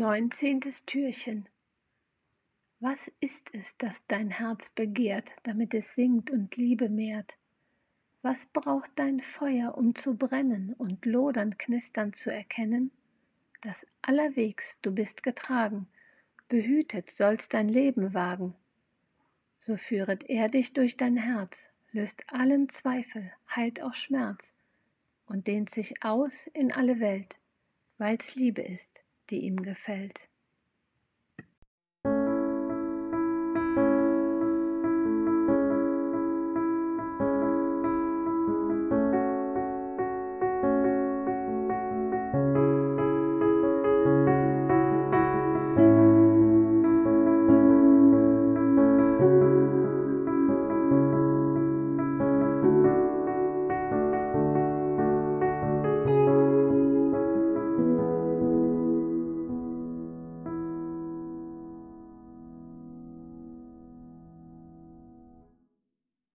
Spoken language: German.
Neunzehntes Türchen. Was ist es, das dein Herz begehrt, damit es singt und Liebe mehrt? Was braucht dein Feuer, um zu brennen und lodern, knistern zu erkennen? Dass allerwegs du bist getragen, behütet sollst dein Leben wagen. So führet er dich durch dein Herz, löst allen Zweifel, heilt auch Schmerz und dehnt sich aus in alle Welt, weil's Liebe ist die ihm gefällt.